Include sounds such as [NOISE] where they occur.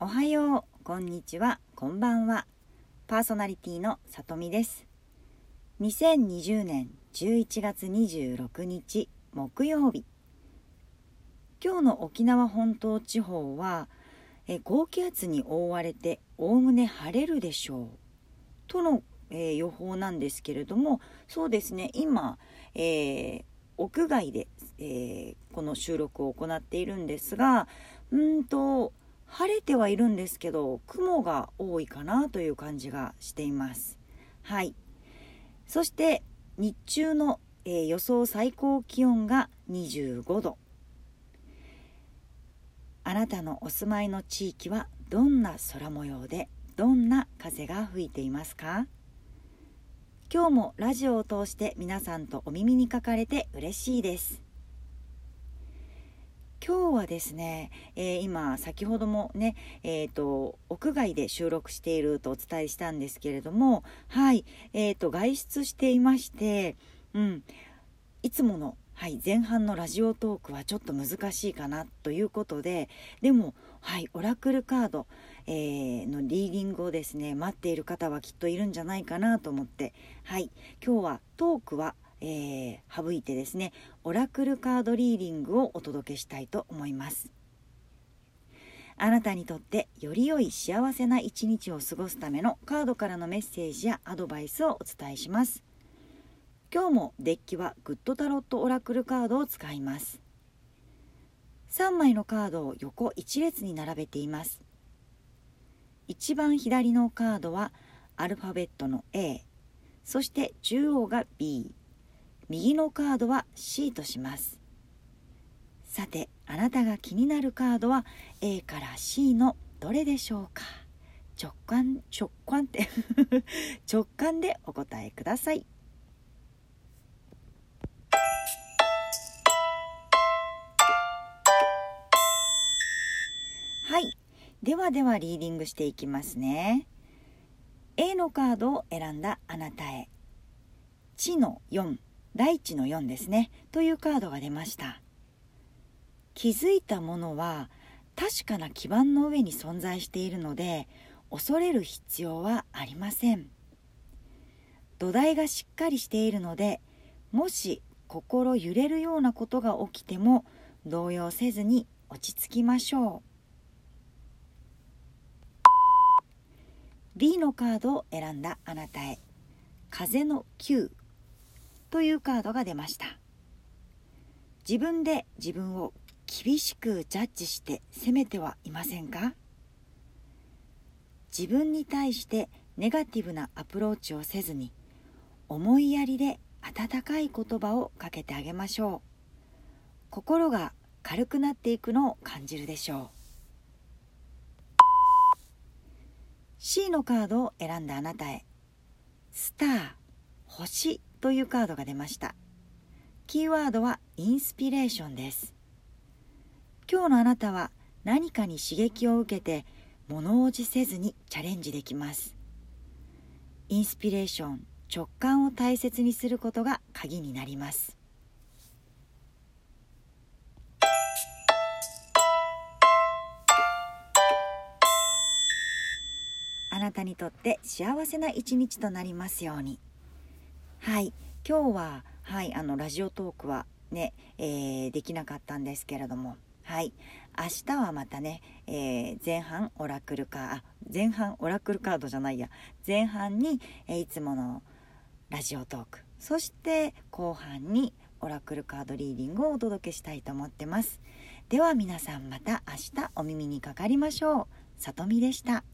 おはようこんにちは、こんばんは。パーソナリティのさとみです。2020年11月26日木曜日。今日の沖縄本島地方はえ高気圧に覆われておおむね晴れるでしょうとの、えー、予報なんですけれどもそうですね今、えー、屋外で、えー、この収録を行っているんですがうんと晴れてはいるんですけど雲が多いかなという感じがしています。はい。そして日中の、えー、予想最高気温が25度。あなたのお住まいの地域はどんな空模様でどんな風が吹いていますか？今日もラジオを通して皆さんとお耳にかかれて嬉しいです。今日はですね、えー、今先ほどもね、えーと、屋外で収録しているとお伝えしたんですけれどもはい、えーと、外出していまして、うん、いつもの、はい、前半のラジオトークはちょっと難しいかなということででも、はい、オラクルカード、えー、のリーディングをですね待っている方はきっといるんじゃないかなと思って、はい、今日はトークは「えー、省いてですねオラクルカードリーディングをお届けしたいと思います。あなたにとってより良い幸せな一日を過ごすためのカードからのメッセージやアドバイスをお伝えします。今日もデッキはグッドタロットオラクルカードを使います。3枚のカードを横一列に並べています。一番左のカードはアルファベットの A そして中央が B 右のカードは C とします。さてあなたが気になるカードは A から C のどれでしょうか？直感直感って [LAUGHS] 直感でお答えください。はい。ではではリーディングしていきますね。A のカードを選んだあなたへ「地の4」大地の4ですね。というカードが出ました。気づいたものは確かな基盤の上に存在しているので恐れる必要はありません。土台がしっかりしているのでもし心揺れるようなことが起きても動揺せずに落ち着きましょう。B のカードを選んだあなたへ。風の9というカードが出ました。自分で自分を厳しくジャッジして責めてはいませんか？自分に対してネガティブなアプローチをせずに思いやりで温かい言葉をかけてあげましょう。心が軽くなっていくのを感じるでしょう。C のカードを選んだあなたへ。スター星というカードが出ました。キーワードはインスピレーションです。今日のあなたは何かに刺激を受けて物おじせずにチャレンジできます。インスピレーション直感を大切にすることが鍵になります。あなたにとって幸せな一日となりますように。はい。今日ははいあのラジオトークはね、えー、できなかったんですけれども。はい。明日はまたね、えー、前半オラクルカーあ前半オラクルカードじゃないや。前半に、えー、いつものラジオトーク。そして後半にオラクルカードリーディングをお届けしたいと思ってます。では皆さんまた明日お耳にかかりましょう。さとみでした。